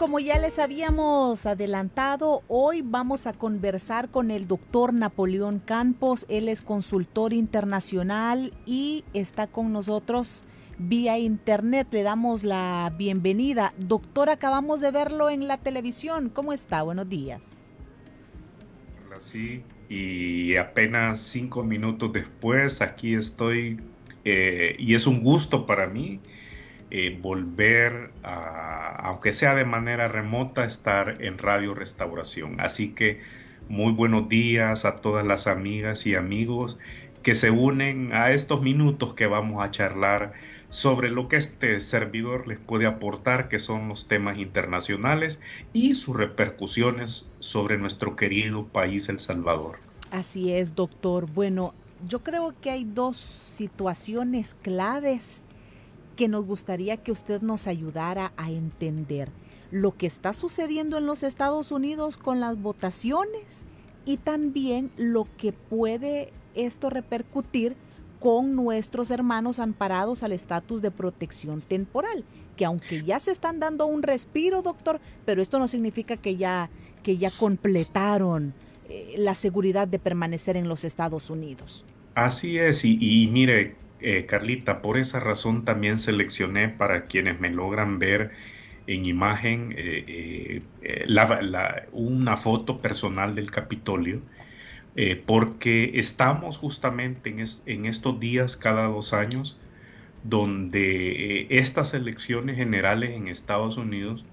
Como ya les habíamos adelantado, hoy vamos a conversar con el doctor Napoleón Campos. Él es consultor internacional y está con nosotros vía internet. Le damos la bienvenida. Doctor, acabamos de verlo en la televisión. ¿Cómo está? Buenos días. Sí. Y apenas cinco minutos después, aquí estoy. Eh, y es un gusto para mí eh, volver a, aunque sea de manera remota, estar en Radio Restauración. Así que muy buenos días a todas las amigas y amigos que se unen a estos minutos que vamos a charlar sobre lo que este servidor les puede aportar, que son los temas internacionales y sus repercusiones sobre nuestro querido país, El Salvador. Así es, doctor. Bueno, yo creo que hay dos situaciones claves que nos gustaría que usted nos ayudara a entender lo que está sucediendo en los Estados Unidos con las votaciones y también lo que puede esto repercutir con nuestros hermanos amparados al estatus de protección temporal, que aunque ya se están dando un respiro, doctor, pero esto no significa que ya, que ya completaron eh, la seguridad de permanecer en los Estados Unidos. Así es, y mire, eh, Carlita, por esa razón también seleccioné para quienes me logran ver en imagen eh, eh, una foto personal del Capitolio, porque estamos justamente en, en, estos días cada dos años donde estas elecciones generales en Estados Unidos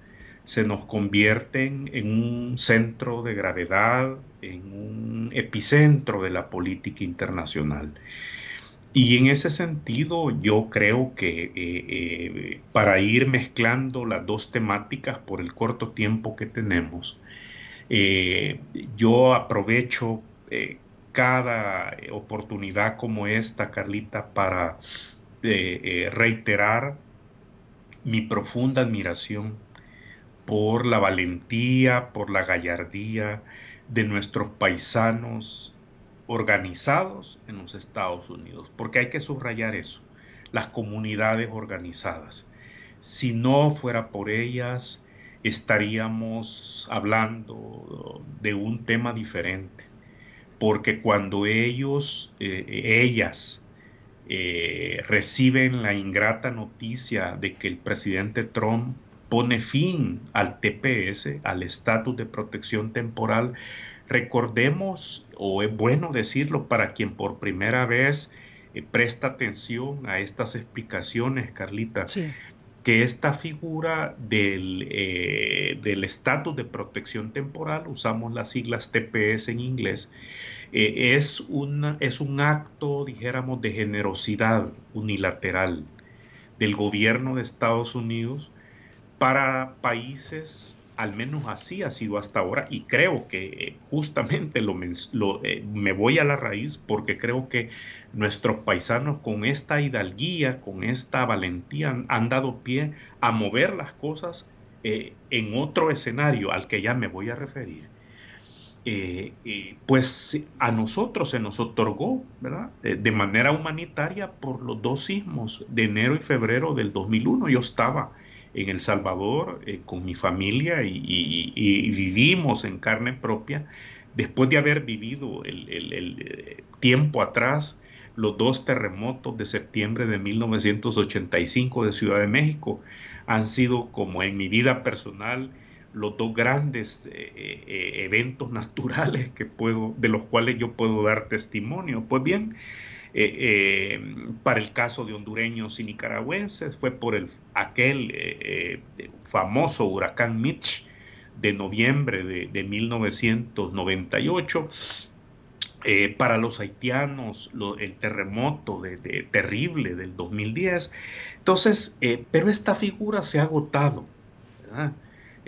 se nos convierten en un centro de gravedad, en un epicentro de la política internacional. Y en ese sentido yo creo que eh, eh, para ir mezclando las dos temáticas por el corto tiempo que tenemos, eh, yo aprovecho cada oportunidad como esta, Carlita, para reiterar mi profunda admiración por la valentía, por la gallardía de nuestros paisanos organizados en los Estados Unidos, porque hay que subrayar eso, las comunidades organizadas. Si no fuera por ellas, estaríamos hablando de un tema diferente, porque cuando ellos, eh, ellas, eh, reciben la ingrata noticia de que el presidente Trump pone fin al TPS, al estatus de protección temporal, Recordemos, o es bueno decirlo para quien por primera vez eh, presta atención a estas explicaciones, Carlita, que esta figura del eh, estatus de protección temporal, usamos las siglas TPS en inglés, eh, es, una, es un acto, dijéramos, de generosidad unilateral del gobierno de Estados Unidos para países al menos así ha sido hasta ahora y creo que eh, justamente lo, eh, me voy a la raíz porque creo que nuestros paisanos con esta hidalguía, con esta valentía han, dado pie a mover las cosas eh, en otro escenario al que ya me voy a referir. pues a nosotros se nos otorgó, ¿verdad? de manera humanitaria por los dos sismos de enero y febrero del 2001. Yo estaba en El Salvador eh, con mi familia y, vivimos en carne propia, después de haber vivido el, eh, tiempo atrás los dos terremotos de septiembre de 1985 de Ciudad de México, han sido como en mi vida personal los dos grandes eh, eventos naturales que puedo, de los cuales yo puedo dar testimonio. Pues bien, eh, eh, para el caso de hondureños y nicaragüenses, fue por el, aquel eh, famoso huracán Mitch de noviembre de, 1998. para los haitianos, el terremoto de, terrible del 2010. Entonces, pero esta figura se ha agotado.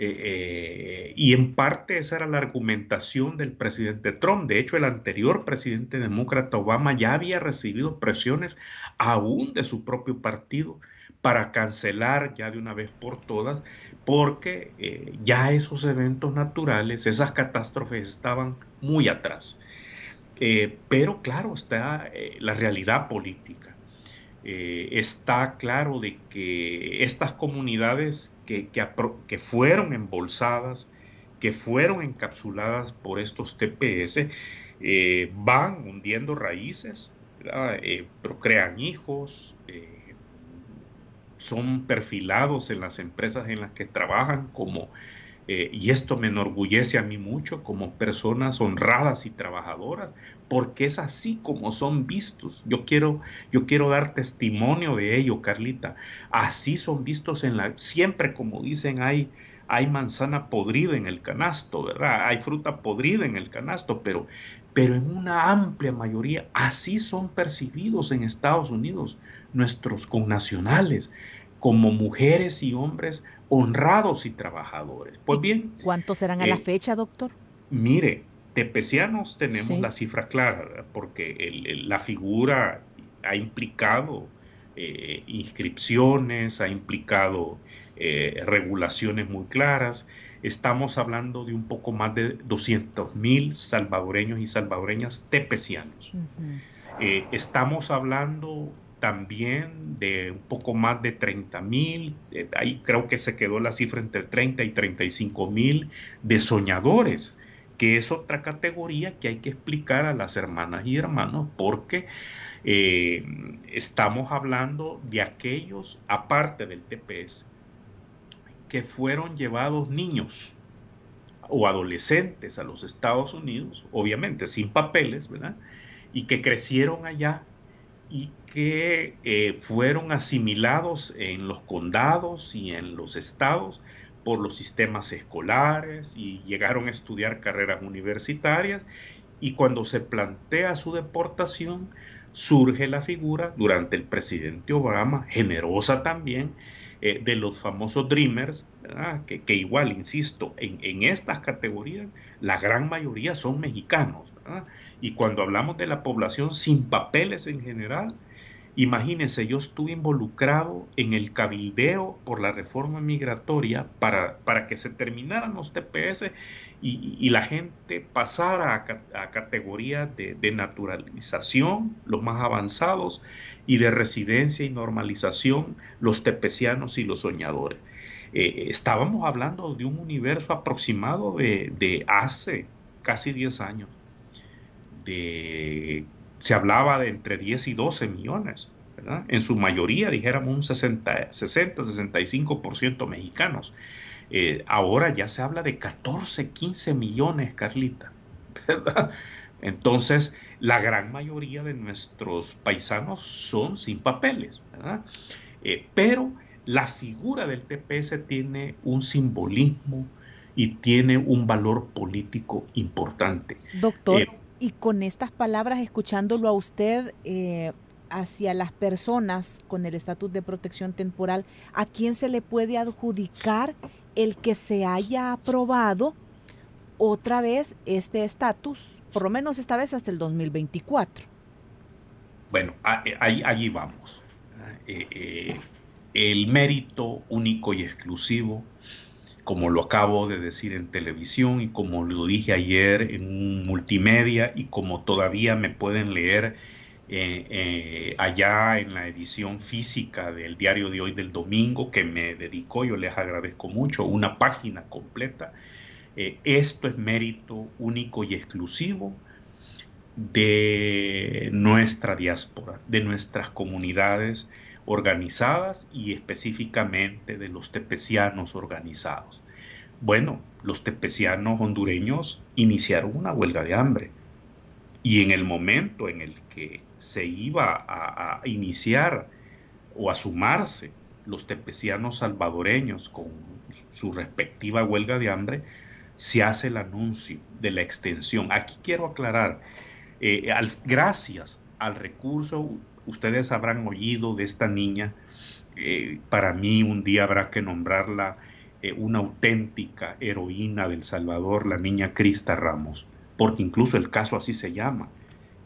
Eh, y en parte esa era la argumentación del presidente Trump. De hecho, el anterior presidente demócrata Obama ya había recibido presiones aún de su propio partido para cancelar ya de una vez por todas, porque eh, ya esos eventos naturales, esas catástrofes estaban muy atrás. Eh, pero claro, está eh, la realidad política. Está claro de que estas comunidades que, que, fueron embolsadas, que fueron encapsuladas por estos TPS, van hundiendo raíces, procrean hijos, son perfilados en las empresas en las que trabajan como, eh, y esto me enorgullece a mí mucho, como personas honradas y trabajadoras, porque es así como son vistos. Yo quiero, yo quiero dar testimonio de ello, Carlita. Así son vistos en la, siempre como dicen, hay, hay manzana podrida en el canasto, ¿verdad? Hay fruta podrida en el canasto, pero, pero en una amplia mayoría así son percibidos en Estados Unidos nuestros connacionales como mujeres y hombres honrados y trabajadores. Pues bien. ¿Cuántos serán a la eh, fecha, doctor? Mire, tepecianos tenemos la cifra clara, porque la figura ha implicado eh, inscripciones, ha implicado eh, regulaciones muy claras. Estamos hablando de un poco más de 200 mil salvadoreños y salvadoreñas tepecianos. estamos hablando también de un poco más de 30 mil, eh, ahí creo que se quedó la cifra entre 30 y 35 mil de soñadores, que es otra categoría que hay que explicar a las hermanas y hermanos porque eh, estamos hablando de aquellos, aparte del TPS, que fueron llevados niños o adolescentes a los Estados Unidos, obviamente sin papeles, ¿verdad? Y que crecieron allá y que eh, fueron asimilados en los condados y en los estados por los sistemas escolares y llegaron a estudiar carreras universitarias y cuando se plantea su deportación surge la figura durante el presidente Obama, generosa también, eh, de los famosos Dreamers, que, que, igual, insisto, en, en, estas categorías la gran mayoría son mexicanos. ¿verdad? Y cuando hablamos de la población sin papeles en general, imagínense, yo estuve involucrado en el cabildeo por la reforma migratoria para, para que se terminaran los TPS y, la gente pasara a, categorías de, naturalización, los más avanzados, y de residencia y normalización, los tepecianos y los soñadores. Eh, estábamos hablando de un universo aproximado de, de hace casi 10 años se hablaba de entre 10 y 12 millones, En su mayoría, dijéramos un 60, 60 65% mexicanos. Eh, ahora ya se habla de 14, 15 millones, Carlita, Entonces, la gran mayoría de nuestros paisanos son sin papeles, eh, pero la figura del TPS tiene un simbolismo y tiene un valor político importante. Doctor, eh, y con estas palabras, escuchándolo a usted eh, hacia las personas con el estatus de protección temporal, ¿a quién se le puede adjudicar el que se haya aprobado otra vez este estatus, por lo menos esta vez hasta el 2024? Bueno, eh, ahí, allí vamos. Eh, el mérito único y exclusivo como lo acabo de decir en televisión y como lo dije ayer en multimedia y como todavía me pueden leer eh, eh, allá en la edición física del diario de hoy del domingo que me dedicó, yo les agradezco mucho, una página completa. Eh, esto es mérito único y exclusivo de nuestra diáspora, de nuestras comunidades organizadas y específicamente de los tepecianos organizados. Bueno, los tepecianos hondureños iniciaron una huelga de hambre y en el momento en el que se iba a, iniciar o a sumarse los tepecianos salvadoreños con su respectiva huelga de hambre, se hace el anuncio de la extensión. Aquí quiero aclarar, eh, gracias al recurso ustedes habrán oído de esta niña. Eh, para mí un día habrá que nombrarla eh, una auténtica heroína del Salvador, la niña Crista Ramos, porque incluso el caso así se llama,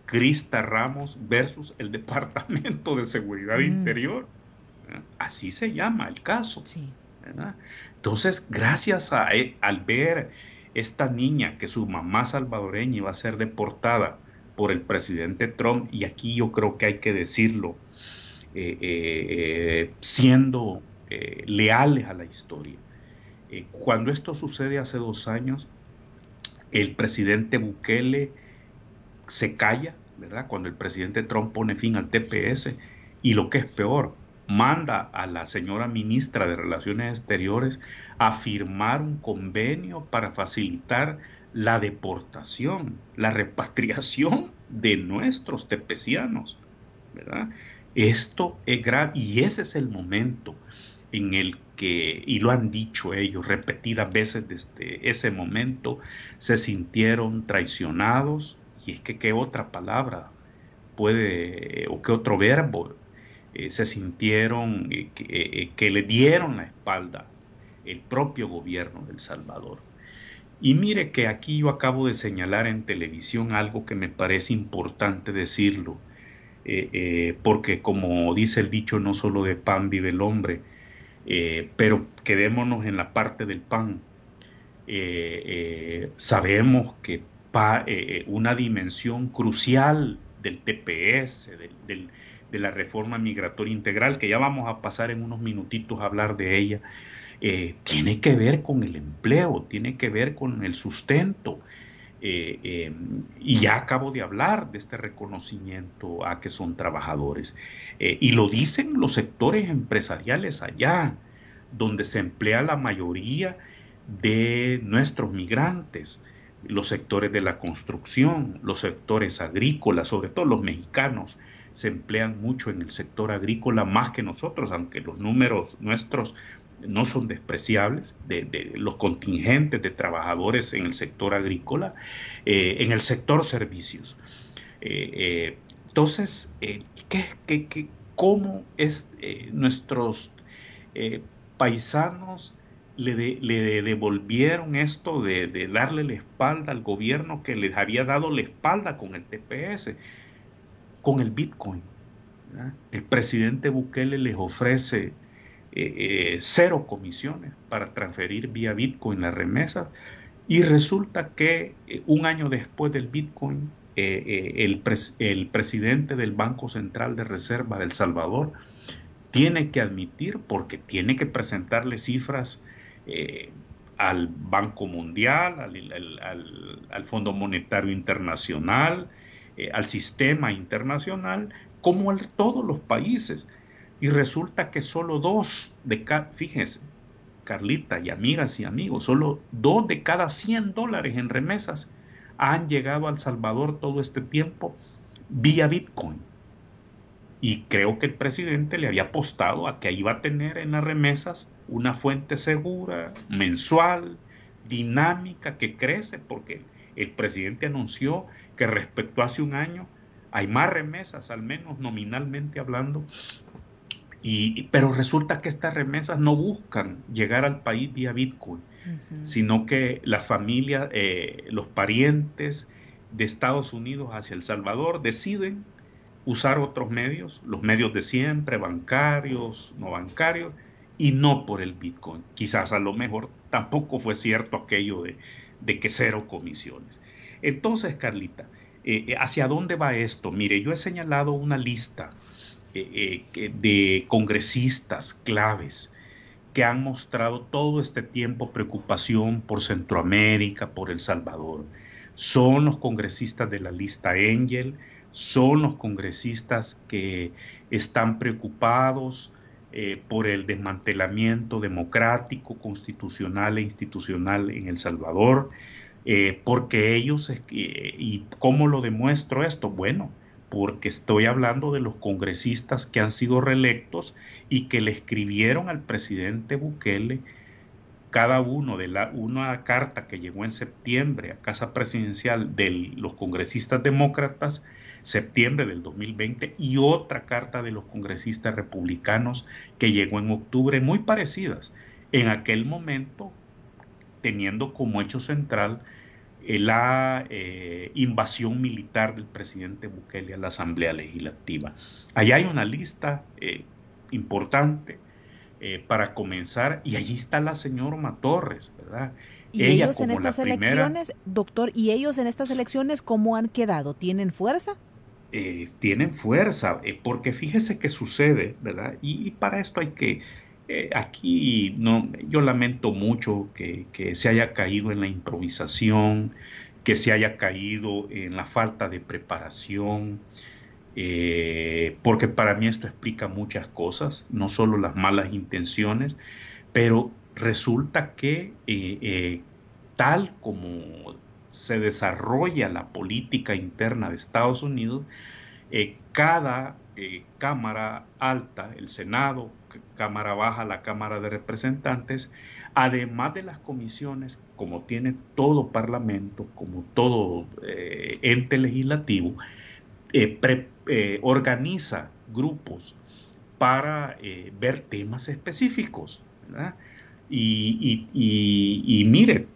Crista Ramos versus el Departamento de Seguridad mm. Interior. Así se llama el caso. Entonces, gracias a, e, al ver esta niña que su mamá salvadoreña iba a ser deportada por el presidente Trump, y aquí yo creo que hay que decirlo, eh, eh, siendo leales a la historia. cuando esto sucede hace dos años, el presidente Bukele se calla, ¿verdad? Cuando el presidente Trump pone fin al TPS y lo que es peor, manda a la señora ministra de Relaciones Exteriores a firmar un convenio para facilitar la deportación, la repatriación de nuestros tepecianos, ¿verdad? Esto es grave y ese es el momento en el que, y lo han dicho ellos repetidas veces desde ese momento, se sintieron traicionados. Y es que qué otra palabra puede, o qué otro verbo, eh, se sintieron eh, eh, que, le dieron la espalda el propio gobierno del Salvador. Y mire que aquí yo acabo de señalar en televisión algo que me parece importante decirlo, porque como dice el dicho, no solo de pan vive el hombre, eh, pero quedémonos en la parte del pan. Eh, eh, sabemos que una dimensión crucial del TPS, de la reforma migratoria integral, que ya vamos a pasar en unos minutitos a hablar de ella, tiene que ver con el empleo, tiene que ver con el sustento. y ya acabo de hablar de este reconocimiento a que son trabajadores. Eh, y lo dicen los sectores empresariales allá, donde se emplea la mayoría de nuestros migrantes, los sectores de la construcción, los sectores agrícolas, sobre todo los mexicanos, se emplean mucho en el sector agrícola más que nosotros, aunque los números nuestros no son despreciables, de, los contingentes de trabajadores en el sector agrícola, eh, en el sector servicios. Eh, entonces, eh, ¿qué, cómo es, eh, nuestros eh, paisanos le, devolvieron esto de, darle la espalda al gobierno que les había dado la espalda con el TPS, con el Bitcoin? El presidente Bukele les ofrece cero comisiones para transferir vía Bitcoin las remesas y resulta que un año después del Bitcoin eh, eh, el, presidente del Banco Central de Reserva del Salvador tiene que admitir, porque tiene que presentarle cifras eh, al Banco Mundial, al, al, Fondo Monetario Internacional, al sistema internacional, como a todos los países. Y resulta que solo dos de cada, fíjense, Carlita y amigas y amigos, solo dos de cada 100 dólares en remesas han llegado al Salvador todo este tiempo vía Bitcoin. Y creo que el presidente le había apostado a que iba a tener en las remesas una fuente segura, mensual, dinámica, que crece, porque el presidente anunció que respecto a hace un año hay más remesas, al menos nominalmente hablando, y, pero resulta que estas remesas no buscan llegar al país vía Bitcoin, sino que la familia, eh, los parientes de Estados Unidos hacia El Salvador deciden usar otros medios, los medios de siempre, bancarios, no bancarios, y no por el Bitcoin. Quizás a lo mejor tampoco fue cierto aquello de, que cero comisiones. Entonces, Carlita, eh, eh, ¿hacia dónde va esto? Mire, yo he señalado una lista de congresistas claves que han mostrado todo este tiempo preocupación por Centroamérica, por El Salvador. Son los congresistas de la lista Angel, son los congresistas que están preocupados eh, por el desmantelamiento democrático, constitucional e institucional en El Salvador, eh, porque ellos, ¿y cómo lo demuestro esto? Bueno, porque estoy hablando de los congresistas que han sido reelectos y que le escribieron al presidente Bukele cada uno de la una carta que llegó en septiembre a casa presidencial de los congresistas demócratas septiembre del 2020 y otra carta de los congresistas republicanos que llegó en octubre muy parecidas en aquel momento teniendo como hecho central la eh, invasión militar del presidente Bukele a la Asamblea Legislativa. Allá hay una lista eh, importante para comenzar y allí está la señora Matorres, ¿verdad? Y ellos en estas elecciones, doctor, ¿y ellos en estas elecciones cómo han quedado? ¿Tienen fuerza? tienen fuerza, porque fíjese qué sucede, ¿verdad? y, para esto hay que eh, aquí no, yo lamento mucho que, se haya caído en la improvisación, que se haya caído en la falta de preparación, eh, porque para mí esto explica muchas cosas, no solo las malas intenciones, pero resulta que eh, tal como se desarrolla la política interna de Estados Unidos, cada Cámara Alta, el Senado, Cámara Baja, la Cámara de Representantes, además de las comisiones, como tiene todo parlamento, como todo eh, ente legislativo, eh, eh, organiza grupos para ver temas específicos. Y, y, mire,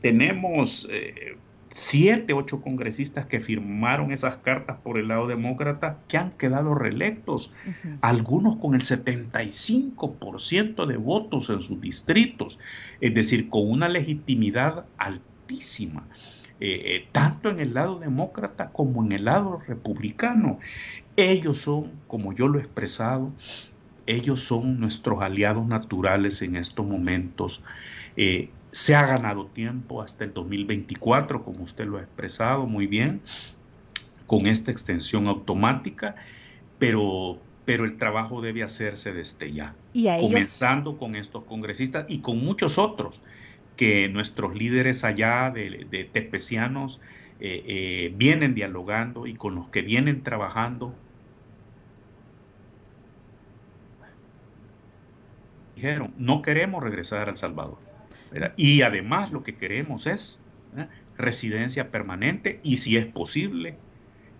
tenemos siete, ocho congresistas que firmaron esas cartas por el lado demócrata que han quedado reelectos, algunos con el 75% de votos en sus distritos, es decir, con una legitimidad altísima. Eh, eh, tanto en el lado demócrata como en el lado republicano. Ellos son, como yo lo he expresado, ellos son nuestros aliados naturales en estos momentos. Eh, se ha ganado tiempo hasta el 2024, como usted lo ha expresado muy bien, con esta extensión automática, pero, pero el trabajo debe hacerse desde ya, comenzando con estos congresistas y con muchos otros que nuestros líderes allá de, de tepecianos eh, eh, vienen dialogando y con los que vienen trabajando. Dijeron, no queremos regresar a El Y además lo que queremos es residencia permanente y si es posible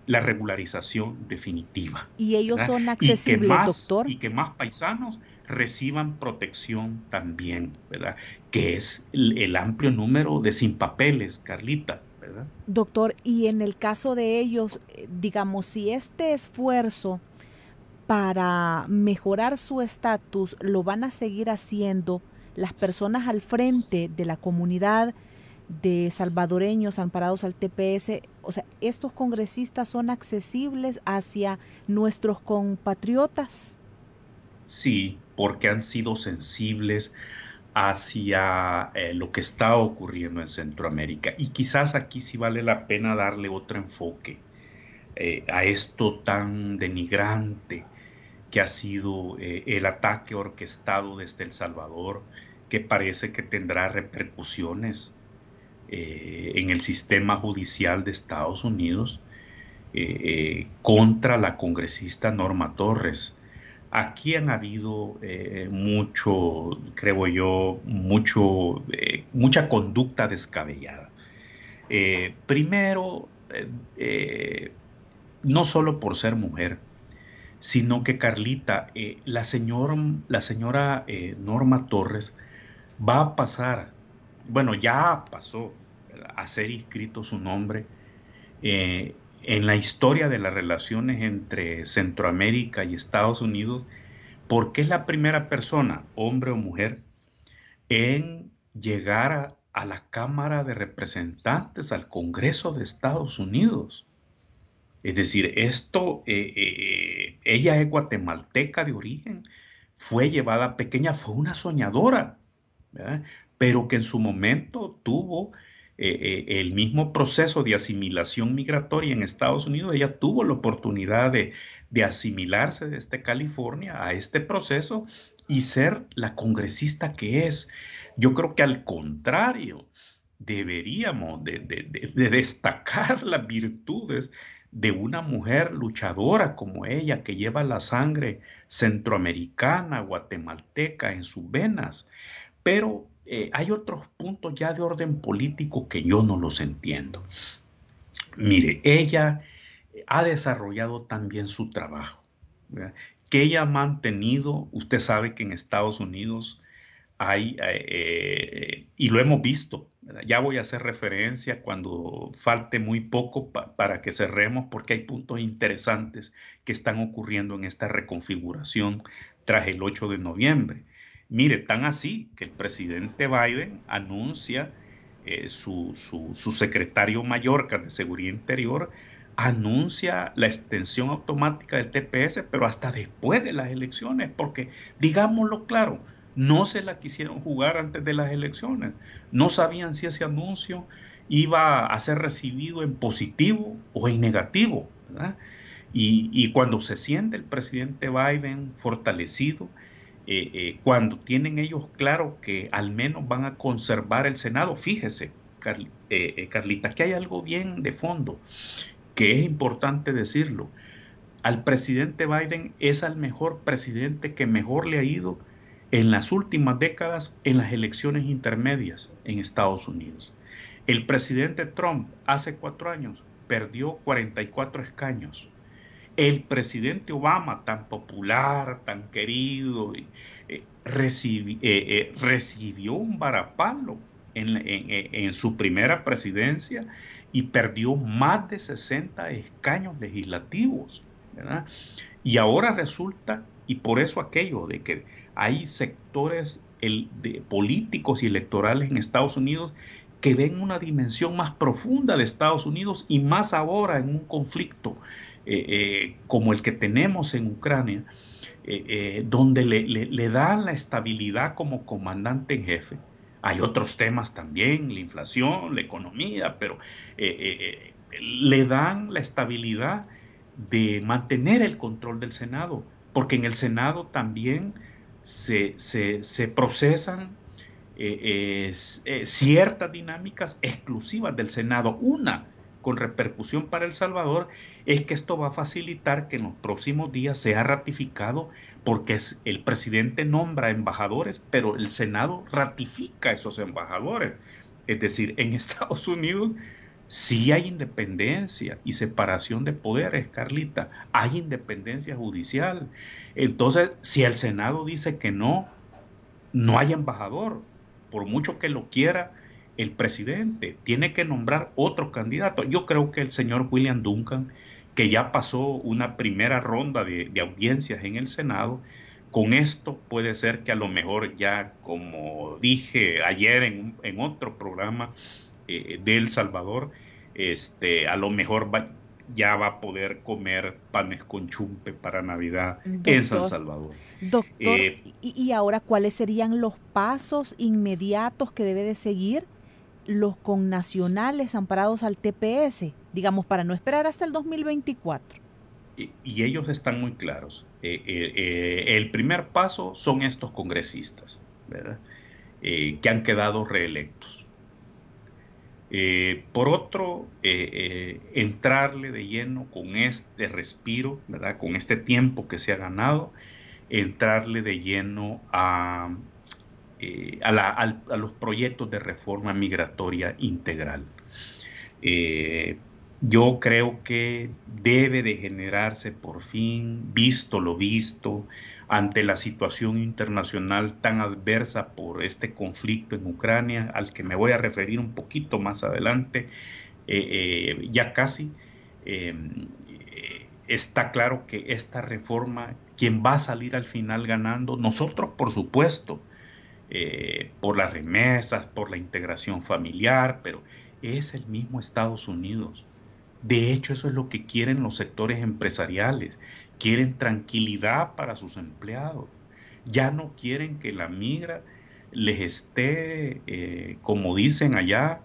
la regularización definitiva. Y ellos son accesibles, doctor. Y que más paisanos reciban protección también, ¿verdad? Que es el, amplio número de sin papeles, Carlita, ¿verdad? Doctor, y en el caso de ellos, eh, digamos, si este esfuerzo para mejorar su estatus lo van a seguir haciendo, las personas al frente de la comunidad de salvadoreños amparados al TPS, o sea, estos congresistas son accesibles hacia nuestros compatriotas. Sí, porque han sido sensibles hacia eh, lo que está ocurriendo en Centroamérica. Y quizás aquí sí vale la pena darle otro enfoque eh, a esto tan denigrante que ha sido eh, el ataque orquestado desde El Salvador, parece que tendrá repercusiones eh, en el sistema judicial de Estados Unidos eh, contra la congresista Norma Torres. Aquí han habido mucho, creo yo, mucho, mucha conducta descabellada. primero, no solo por ser mujer, sino que Carlita, eh, la, señora eh, Norma Torres va a pasar, bueno, ya pasó a ser inscrito su nombre eh, en la historia de las relaciones entre Centroamérica y Estados Unidos, porque es la primera persona, hombre o mujer, en llegar a la Cámara de Representantes, al Congreso de Estados Unidos. Es decir, esto, eh, eh, ella es guatemalteca de origen, fue llevada pequeña, fue una soñadora, pero que en su momento tuvo eh, el mismo proceso de asimilación migratoria en Estados Unidos, ella tuvo la oportunidad de, de asimilarse desde California a este proceso y ser la congresista que es. Yo creo que al contrario, deberíamos de, de destacar las virtudes de una mujer luchadora como ella, que lleva la sangre centroamericana, guatemalteca en sus venas. Pero eh, hay otros puntos ya de orden político que yo no los entiendo. Mire, ella ha desarrollado también su trabajo, que ella ha mantenido, usted sabe que en Estados Unidos hay, y lo hemos visto, ya voy a hacer referencia cuando falte muy poco para que cerremos porque hay puntos interesantes que están ocurriendo en esta reconfiguración tras el 8 de noviembre. Mire, tan así que el presidente Biden anuncia, eh, su, su, secretario mayor de Seguridad Interior anuncia la extensión automática del TPS, pero hasta después de las elecciones, porque digámoslo claro, no se la quisieron jugar antes de las elecciones. No sabían si ese anuncio iba a ser recibido en positivo o en negativo. Y, cuando se siente el presidente Biden fortalecido, eh, eh, cuando tienen ellos claro que al menos van a conservar el Senado, fíjese, eh, Carlita, que hay algo bien de fondo, que es importante decirlo. Al presidente Biden es al mejor presidente que mejor le ha ido en las últimas décadas en las elecciones intermedias en Estados Unidos. El presidente Trump hace cuatro años perdió 44 escaños. El presidente Obama, tan popular, tan querido, eh, eh, eh, recibió un varapalo en, su primera presidencia y perdió más de 60 escaños legislativos. Y ahora resulta, y por eso aquello de que hay sectores de políticos y electorales en Estados Unidos que ven una dimensión más profunda de Estados Unidos y más ahora en un conflicto eh, eh, como el que tenemos en Ucrania, eh, donde le, le, dan la estabilidad como comandante en jefe. Hay otros temas también, la inflación, la economía, pero le dan la estabilidad de mantener el control del Senado, porque en el Senado también se, procesan eh, eh, ciertas dinámicas exclusivas del Senado. Una con repercusión para El Salvador es que esto va a facilitar que en los próximos días sea ratificado porque el presidente nombra embajadores, pero el Senado ratifica esos embajadores. Es decir, en Estados Unidos Sí hay independencia y separación de poderes, Carlita. Hay independencia judicial. Entonces, si el Senado dice que no, no hay embajador. Por mucho que lo quiera el presidente, tiene que nombrar otro candidato. Yo creo que el señor William Duncan, que ya pasó una primera ronda de, audiencias en el Senado, con esto puede ser que a lo mejor ya, como dije ayer en, en otro programa, eh, de El Salvador, este, a lo mejor ya va a poder comer panes con chumpe para Navidad en San Salvador. Doctor, eh, ¿y ahora cuáles serían los pasos inmediatos que debe de seguir los connacionales amparados al TPS, digamos, para no esperar hasta el 2024? Y, ellos están muy claros. Eh, el primer paso son estos congresistas, ¿verdad? que han quedado reelectos. Eh, por otro, eh, eh, entrarle de lleno con este respiro, ¿verdad? con este tiempo que se ha ganado, entrarle de lleno a, a, los proyectos de reforma migratoria integral. yo creo que debe de generarse por fin, visto lo visto, ante la situación internacional tan adversa por este conflicto en Ucrania, al que me voy a referir un poquito más adelante, eh, eh, ya casi, eh, está claro que esta reforma, quien va a salir al final ganando, nosotros por supuesto, por las remesas, por la integración familiar, pero es el mismo Estados Unidos. De hecho, eso es lo que quieren los sectores empresariales quieren tranquilidad para sus empleados, ya no quieren que la migra les esté, eh, como dicen allá,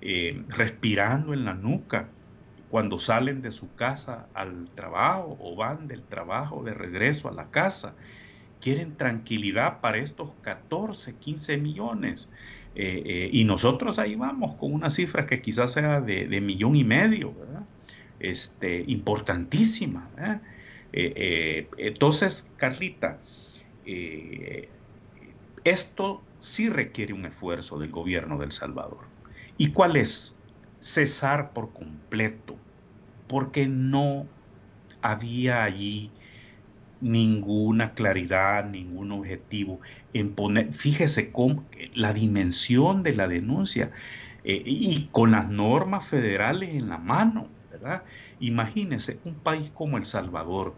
eh, respirando en la nuca cuando salen de su casa al trabajo o van del trabajo de regreso a la casa. Quieren tranquilidad para estos 14, 15 millones. Eh, y nosotros ahí vamos con una cifra que quizás sea de, millón y medio, ¿verdad? Este, importantísima. Eh, eh, entonces, Carlita, eh, esto sí requiere un esfuerzo del gobierno del Salvador. ¿Y cuál es? Cesar por completo, porque no había allí ninguna claridad, ningún objetivo en poner, fíjese cómo la dimensión de la denuncia eh, y con las normas federales en la mano, ¿verdad? Imagínese un país como El Salvador,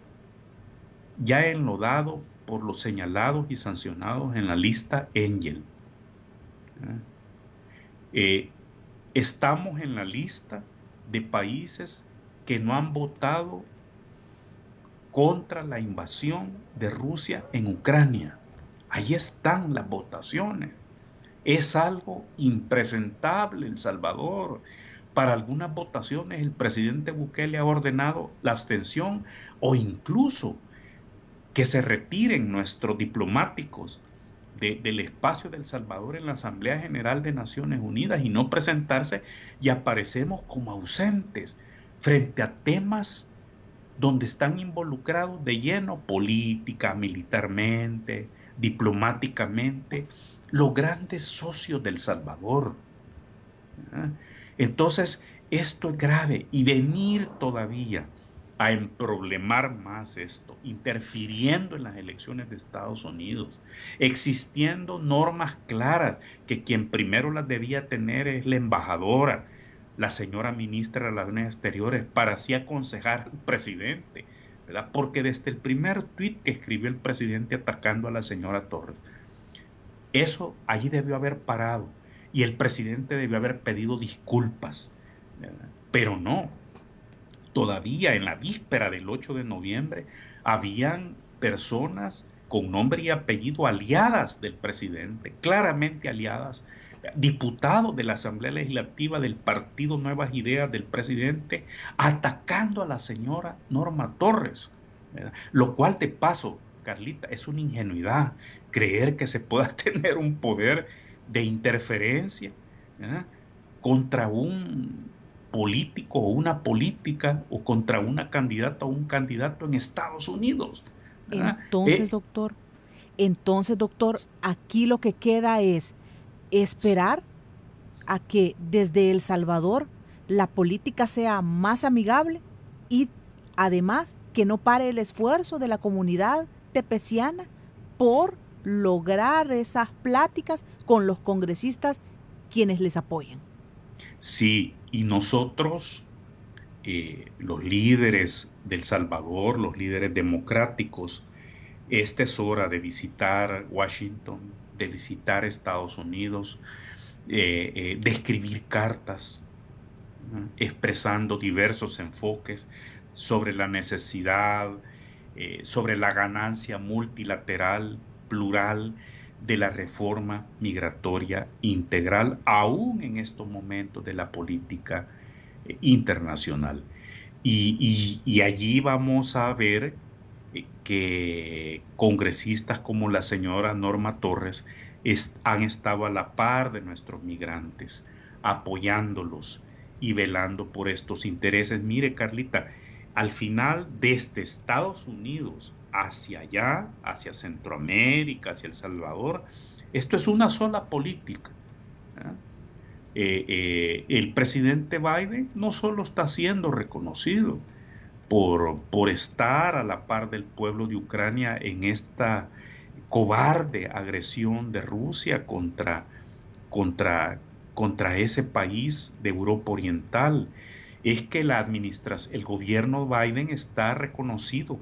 ya enlodado por los señalados y sancionados en la lista Angel. Eh, estamos en la lista de países que no han votado contra la invasión de Rusia en Ucrania. Ahí están las votaciones. Es algo impresentable El Salvador. Para algunas votaciones el presidente Bukele ha ordenado la abstención o incluso que se retiren nuestros diplomáticos del espacio del Salvador en la Asamblea General de Naciones Unidas y no presentarse y aparecemos como ausentes frente a temas donde están involucrados de lleno política, militarmente, diplomáticamente, los grandes socios del Salvador. Entonces, esto es grave y venir todavía a emproblemar más esto, interfiriendo en las elecciones de Estados Unidos, existiendo normas claras que quien primero las debía tener es la embajadora, la señora ministra de Relaciones Exteriores, para así aconsejar al presidente, ¿verdad? Porque desde el primer tuit que escribió el presidente atacando a la señora Torres, eso allí debió haber parado y el presidente debió haber pedido disculpas, pero no, todavía en la víspera del 8 de noviembre, habían personas con nombre y apellido aliadas del presidente, claramente aliadas, diputados de la Asamblea Legislativa del Partido Nuevas Ideas del presidente, atacando a la señora Norma Torres, lo cual de paso, Carlita, es una ingenuidad creer que se pueda tener un poder de interferencia contra un político o una política o contra una candidata o un candidato en Estados Unidos. Entonces, eh, doctor, entonces, doctor, aquí lo que queda es esperar a que desde El Salvador la política sea más amigable y además que no pare el esfuerzo de la comunidad tepeciana por lograr esas pláticas con los congresistas quienes les apoyan. Sí, y nosotros, eh, los líderes del Salvador, los líderes democráticos, esta es hora de visitar Washington, de visitar Estados Unidos, eh, eh, de escribir cartas expresando diversos enfoques sobre la necesidad, sobre la ganancia multilateral, plural, de la reforma migratoria integral, aún en estos momentos de la política eh, internacional. Y, allí vamos a ver eh, que congresistas como la señora Norma Torres han estado a la par de nuestros migrantes, apoyándolos y velando por estos intereses. Mire, Carlita, al final desde Estados Unidos hacia allá, hacia Centroamérica, hacia El Salvador. Esto es una sola política. Eh, eh, el presidente Biden no solo está siendo reconocido por, por estar a la par del pueblo de Ucrania en esta cobarde agresión de Rusia contra, contra, contra ese país de Europa Oriental, es que la el gobierno Biden está reconocido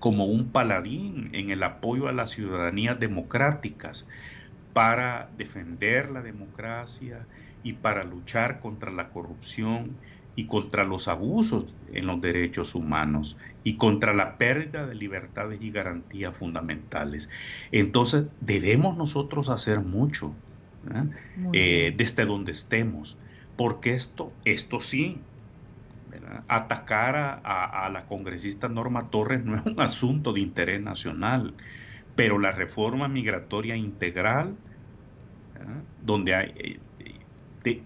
como un paladín en el apoyo a las ciudadanías democráticas para defender la democracia y para luchar contra la corrupción y contra los abusos en los derechos humanos y contra la pérdida de libertades y garantías fundamentales. Entonces debemos nosotros hacer mucho ¿eh? desde donde estemos, porque esto, esto sí, Atacar a, la congresista Norma Torres no es un asunto de interés nacional, pero la reforma migratoria integral, donde hay,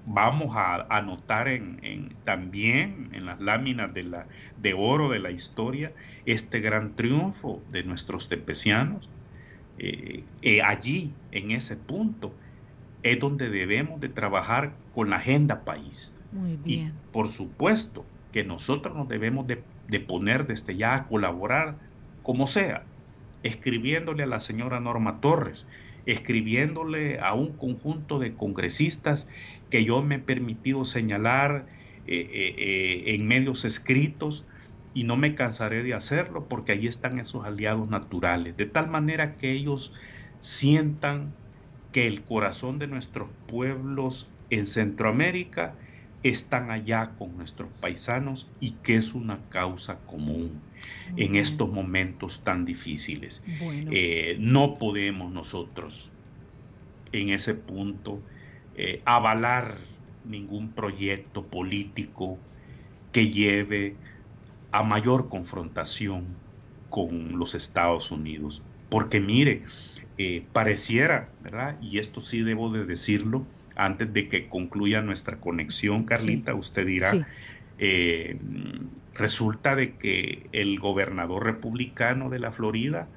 vamos a anotar en, también en las láminas de, la, de oro de la historia este gran triunfo de nuestros tepecianos, eh, eh, allí, en ese punto, es donde debemos de trabajar con la agenda país. Muy bien. Y por supuesto, que nosotros nos debemos de, poner desde ya a colaborar como sea, escribiéndole a la señora Norma Torres, escribiéndole a un conjunto de congresistas que yo me he permitido señalar eh, eh, eh, en medios escritos y no me cansaré de hacerlo porque ahí están esos aliados naturales, de tal manera que ellos sientan que el corazón de nuestros pueblos en Centroamérica están allá con nuestros paisanos y que es una causa común en estos momentos tan difíciles. Eh, no podemos nosotros en ese punto eh, avalar ningún proyecto político que lleve a mayor confrontación con los Estados Unidos. Porque mire, eh, pareciera, ¿verdad? Y esto sí debo de decirlo, antes de que concluya nuestra conexión, Carlita, usted dirá, eh, resulta de que el gobernador republicano de la Florida,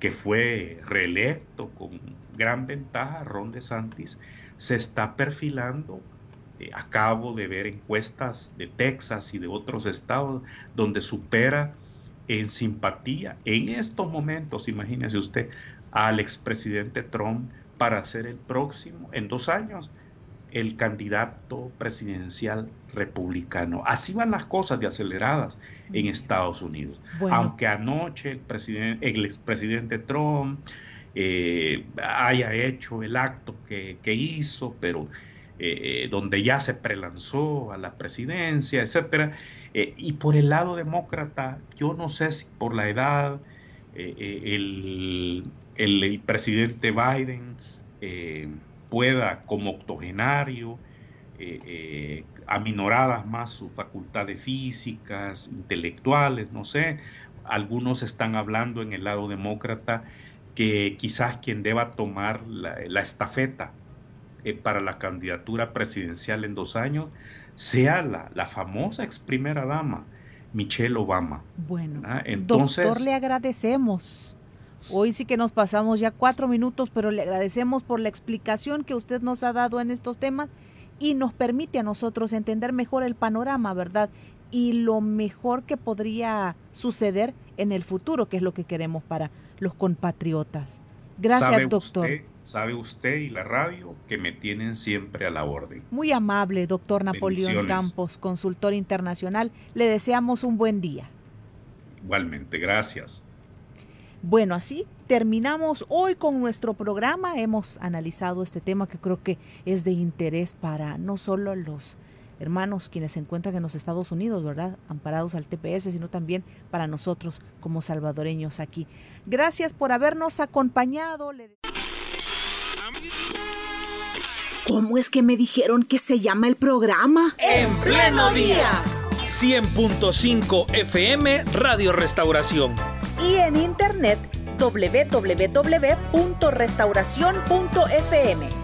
que fue reelecto con gran ventaja, Ron DeSantis, se está perfilando. Eh, acabo de ver encuestas de Texas y de otros estados donde supera en simpatía en estos momentos, imagínese usted, al expresidente Trump para ser el próximo, en dos años, el candidato presidencial republicano. Así van las cosas de aceleradas en Estados Unidos. Aunque anoche el, presidente, el expresidente Trump eh, haya hecho el acto que, hizo, pero eh, donde ya se prelanzó a la presidencia, etcétera. Eh, y por el lado demócrata, yo no sé si por la edad, el, el, presidente Biden eh, pueda, como octogenario, eh, eh, aminoradas más sus facultades físicas, intelectuales, no sé. Algunos están hablando en el lado demócrata que quizás quien deba tomar la, estafeta para la candidatura presidencial en dos años sea la, la famosa ex primera dama, Michelle Obama. Bueno, entonces doctor, le agradecemos Hoy sí que nos pasamos ya cuatro minutos, pero le agradecemos por la explicación que usted nos ha dado en estos temas y nos permite a nosotros entender mejor el panorama, ¿verdad? Y lo mejor que podría suceder en el futuro, que es lo que queremos para los compatriotas. Gracias, doctor. sabe usted y la radio que me tienen siempre a la orden. Muy amable, doctor Napoleón Campos, consultor internacional. Le deseamos un buen día. Igualmente, gracias. Bueno, así terminamos hoy con nuestro programa. Hemos analizado este tema que creo que es de interés para no solo los hermanos quienes se encuentran en los Estados Unidos, ¿verdad? Amparados al TPS, sino también para nosotros como salvadoreños aquí. Gracias por habernos acompañado. ¿Cómo es que me dijeron que se llama el programa? En pleno día. 100.5 FM Radio Restauración y en internet www.restauración.fm.